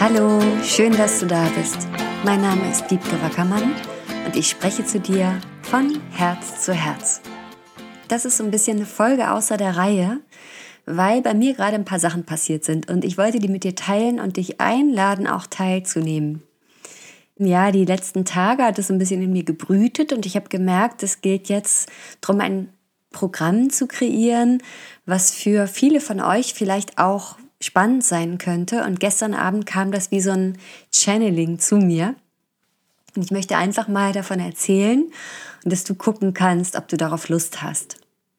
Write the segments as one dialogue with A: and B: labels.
A: Hallo, schön, dass du da bist. Mein Name ist Diebke Wackermann und ich spreche zu dir von Herz zu Herz. Das ist so ein bisschen eine Folge außer der Reihe, weil bei mir gerade ein paar Sachen passiert sind und ich wollte die mit dir teilen und dich einladen, auch teilzunehmen. Ja, die letzten Tage hat es ein bisschen in mir gebrütet und ich habe gemerkt, es gilt jetzt darum, ein Programm zu kreieren, was für viele von euch vielleicht auch spannend sein könnte. Und gestern Abend kam das wie so ein Channeling zu mir. Und ich möchte einfach mal davon erzählen und dass du gucken kannst, ob du darauf Lust hast.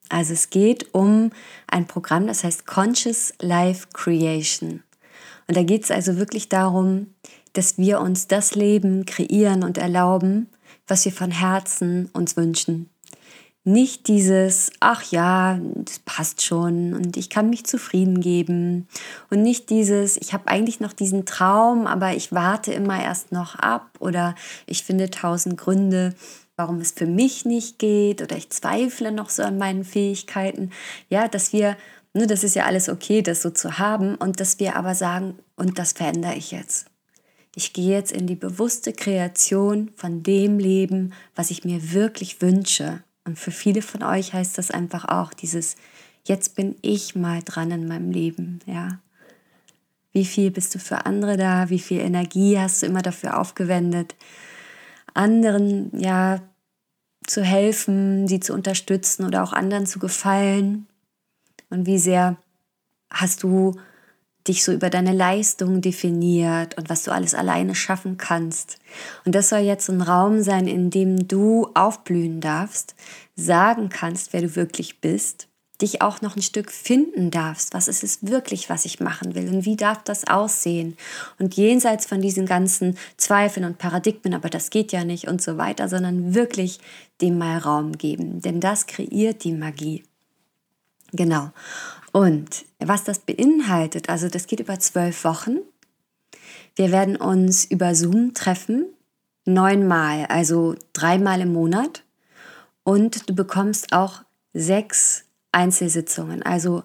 A: Also es geht um ein Programm, das heißt Conscious Life Creation. Und da geht es also wirklich darum, dass wir uns das Leben kreieren und erlauben, was wir von Herzen uns wünschen. Nicht dieses, ach ja, das passt schon und ich kann mich zufrieden geben. Und nicht dieses, ich habe eigentlich noch diesen Traum, aber ich warte immer erst noch ab oder ich finde tausend Gründe, warum es für mich nicht geht oder ich zweifle noch so an meinen Fähigkeiten. Ja, dass wir, ne, das ist ja alles okay, das so zu haben und dass wir aber sagen, und das verändere ich jetzt. Ich gehe jetzt in die bewusste Kreation von dem Leben, was ich mir wirklich wünsche. Und für viele von euch heißt das einfach auch dieses, jetzt bin ich mal dran in meinem Leben, ja. Wie viel bist du für andere da? Wie viel Energie hast du immer dafür aufgewendet, anderen ja zu helfen, sie zu unterstützen oder auch anderen zu gefallen? Und wie sehr hast du dich so über deine Leistung definiert und was du alles alleine schaffen kannst. Und das soll jetzt ein Raum sein, in dem du aufblühen darfst, sagen kannst, wer du wirklich bist, dich auch noch ein Stück finden darfst. Was ist es wirklich, was ich machen will und wie darf das aussehen? Und jenseits von diesen ganzen Zweifeln und Paradigmen, aber das geht ja nicht und so weiter, sondern wirklich dem mal Raum geben, denn das kreiert die Magie. Genau. Und was das beinhaltet, also das geht über zwölf Wochen. Wir werden uns über Zoom treffen, neunmal, also dreimal im Monat. Und du bekommst auch sechs Einzelsitzungen, also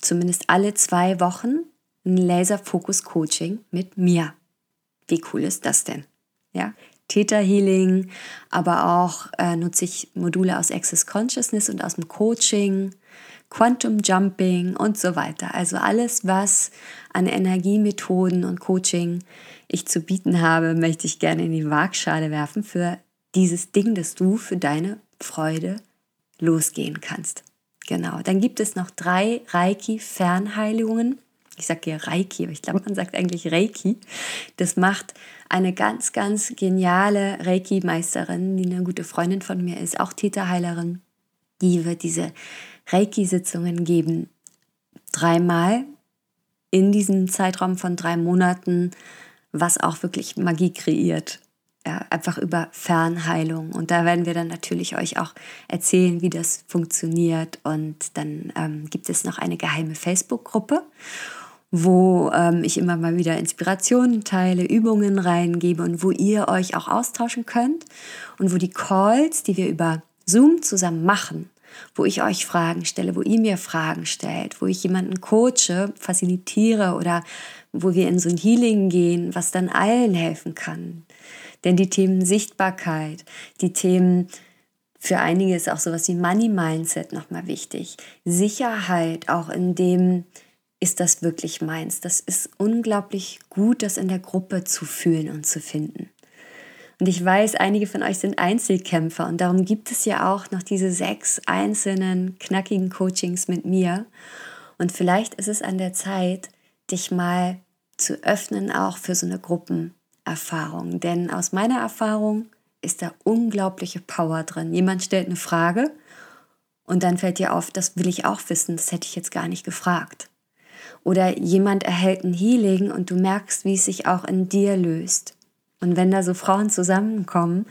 A: zumindest alle zwei Wochen ein Laserfokus-Coaching mit mir. Wie cool ist das denn? Ja, Theta Healing, aber auch äh, nutze ich Module aus Access Consciousness und aus dem Coaching, Quantum Jumping und so weiter. Also alles, was an Energiemethoden und Coaching ich zu bieten habe, möchte ich gerne in die Waagschale werfen für dieses Ding, dass du für deine Freude losgehen kannst. Genau. Dann gibt es noch drei Reiki-Fernheilungen. Ich sage hier Reiki, aber ich glaube, man sagt eigentlich Reiki. Das macht eine ganz, ganz geniale Reiki-Meisterin, die eine gute Freundin von mir ist, auch Täterheilerin. Die wird diese Reiki-Sitzungen geben. Dreimal in diesem Zeitraum von drei Monaten, was auch wirklich Magie kreiert. Ja, einfach über Fernheilung. Und da werden wir dann natürlich euch auch erzählen, wie das funktioniert. Und dann ähm, gibt es noch eine geheime Facebook-Gruppe, wo ähm, ich immer mal wieder Inspirationen teile, Übungen reingebe und wo ihr euch auch austauschen könnt. Und wo die Calls, die wir über Zoom zusammen machen, wo ich euch Fragen stelle, wo ihr mir Fragen stellt, wo ich jemanden coache, facilitiere oder wo wir in so ein Healing gehen, was dann allen helfen kann. Denn die Themen Sichtbarkeit, die Themen für einige ist auch sowas wie Money Mindset nochmal wichtig. Sicherheit, auch in dem, ist das wirklich meins. Das ist unglaublich gut, das in der Gruppe zu fühlen und zu finden. Und ich weiß, einige von euch sind Einzelkämpfer und darum gibt es ja auch noch diese sechs einzelnen knackigen Coachings mit mir. Und vielleicht ist es an der Zeit, dich mal zu öffnen, auch für so eine Gruppenerfahrung. Denn aus meiner Erfahrung ist da unglaubliche Power drin. Jemand stellt eine Frage und dann fällt dir auf, das will ich auch wissen, das hätte ich jetzt gar nicht gefragt. Oder jemand erhält ein Healing und du merkst, wie es sich auch in dir löst. Und wenn da so Frauen zusammenkommen,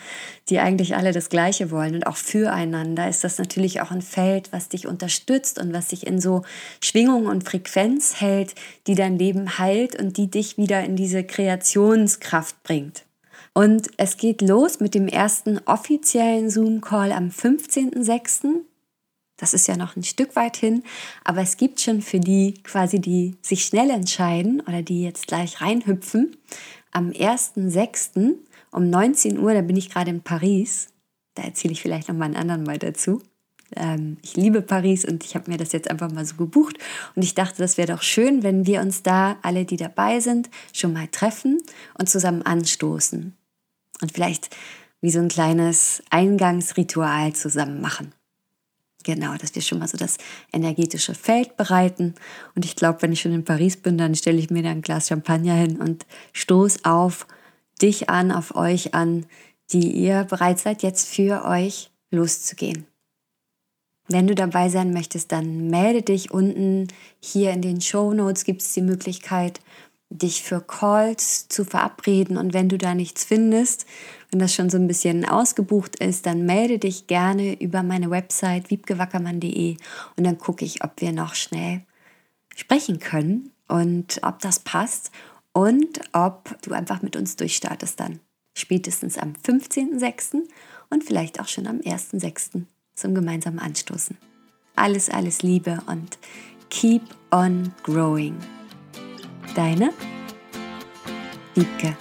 A: die eigentlich alle das Gleiche wollen und auch füreinander, ist das natürlich auch ein Feld, was dich unterstützt und was dich in so Schwingung und Frequenz hält, die dein Leben heilt und die dich wieder in diese Kreationskraft bringt. Und es geht los mit dem ersten offiziellen Zoom-Call am 15.06. Das ist ja noch ein Stück weit hin, aber es gibt schon für die quasi, die sich schnell entscheiden oder die jetzt gleich reinhüpfen, am 1.6. um 19 Uhr, da bin ich gerade in Paris, da erzähle ich vielleicht noch mal einen anderen Mal dazu. Ähm, ich liebe Paris und ich habe mir das jetzt einfach mal so gebucht und ich dachte, das wäre doch schön, wenn wir uns da alle, die dabei sind, schon mal treffen und zusammen anstoßen und vielleicht wie so ein kleines Eingangsritual zusammen machen. Genau, dass wir schon mal so das energetische Feld bereiten. Und ich glaube, wenn ich schon in Paris bin, dann stelle ich mir da ein Glas Champagner hin und stoß auf dich an, auf euch an, die ihr bereit seid, jetzt für euch loszugehen. Wenn du dabei sein möchtest, dann melde dich unten. Hier in den Show Notes gibt es die Möglichkeit, dich für Calls zu verabreden. Und wenn du da nichts findest, wenn das schon so ein bisschen ausgebucht ist, dann melde dich gerne über meine Website wiebgewackermann.de und dann gucke ich, ob wir noch schnell sprechen können und ob das passt und ob du einfach mit uns durchstartest dann. Spätestens am 15.06. und vielleicht auch schon am 1.06. zum gemeinsamen Anstoßen. Alles, alles Liebe und keep on growing. Deine Wiebke.